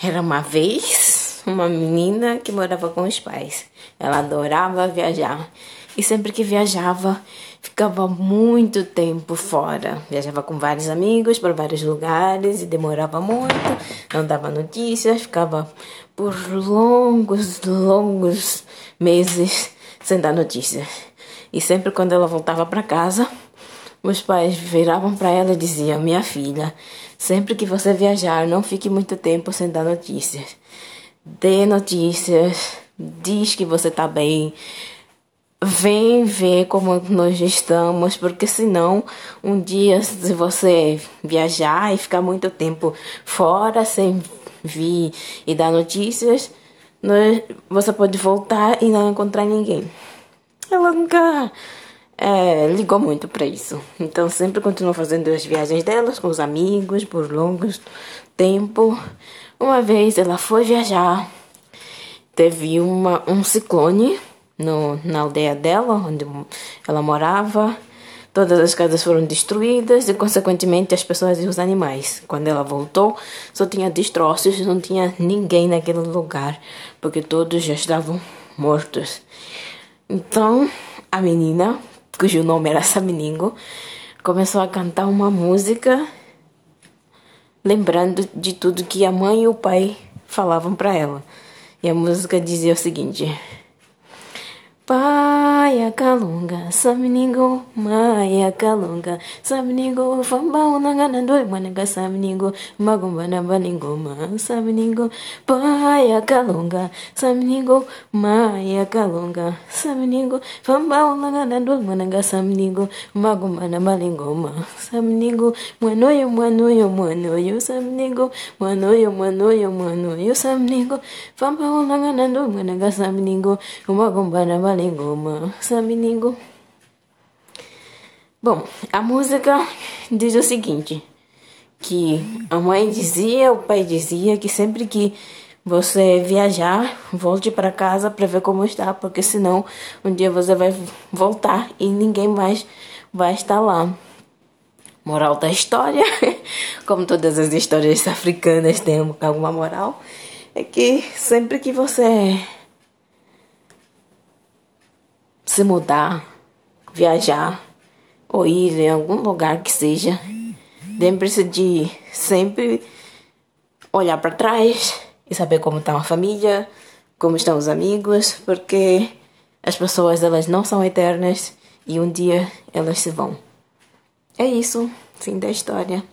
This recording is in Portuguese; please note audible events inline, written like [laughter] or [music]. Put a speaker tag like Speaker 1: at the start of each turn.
Speaker 1: Era uma vez uma menina que morava com os pais. Ela adorava viajar e sempre que viajava ficava muito tempo fora. Viajava com vários amigos para vários lugares e demorava muito, não dava notícias, ficava por longos, longos meses sem dar notícias. E sempre quando ela voltava para casa, meus pais viravam para ela e diziam: Minha filha, sempre que você viajar, não fique muito tempo sem dar notícias. Dê notícias, diz que você está bem. Vem ver como nós estamos, porque senão um dia se você viajar e ficar muito tempo fora sem vir e dar notícias, você pode voltar e não encontrar ninguém. Ela nunca é, ligou muito para isso. Então sempre continuou fazendo as viagens delas com os amigos por longos tempo. Uma vez ela foi viajar, teve uma, um ciclone no, na aldeia dela, onde ela morava. Todas as casas foram destruídas e, consequentemente, as pessoas e os animais. Quando ela voltou, só tinha destroços, não tinha ninguém naquele lugar, porque todos já estavam mortos. Então, a menina cujo nome era Saminingo, começou a cantar uma música lembrando de tudo que a mãe e o pai falavam para ela. E a música dizia o seguinte: Maya Kalunga, Samningo, Maya Kalunga, Samningo, Fambao Nangana Dwanaga Samningo, Magumbana Baningoma, Samningo, Maya Kalunga, Samningo, Maya Kalunga, Samningo, Fambao Nangana Dwanaga Samningo, Magumbana Baningoma, Samningo, Mwanoyo, Mwanoyo, Mwanoyo, Samningo, Mwanoyo, Mwanoyo, Mwanoyo, Samningo, Fambao Nangana Dwanaga Samningo, Magumbana Baningoma. Ngoma, sabe, Ningo? Bom, a música diz o seguinte: que a mãe dizia, o pai dizia que sempre que você viajar, volte para casa para ver como está, porque senão um dia você vai voltar e ninguém mais vai estar lá. Moral da história, [laughs] como todas as histórias africanas têm alguma moral, é que sempre que você se mudar, viajar ou ir em algum lugar que seja, lembre-se de sempre olhar para trás e saber como está a família, como estão os amigos, porque as pessoas elas não são eternas e um dia elas se vão. É isso, fim da história.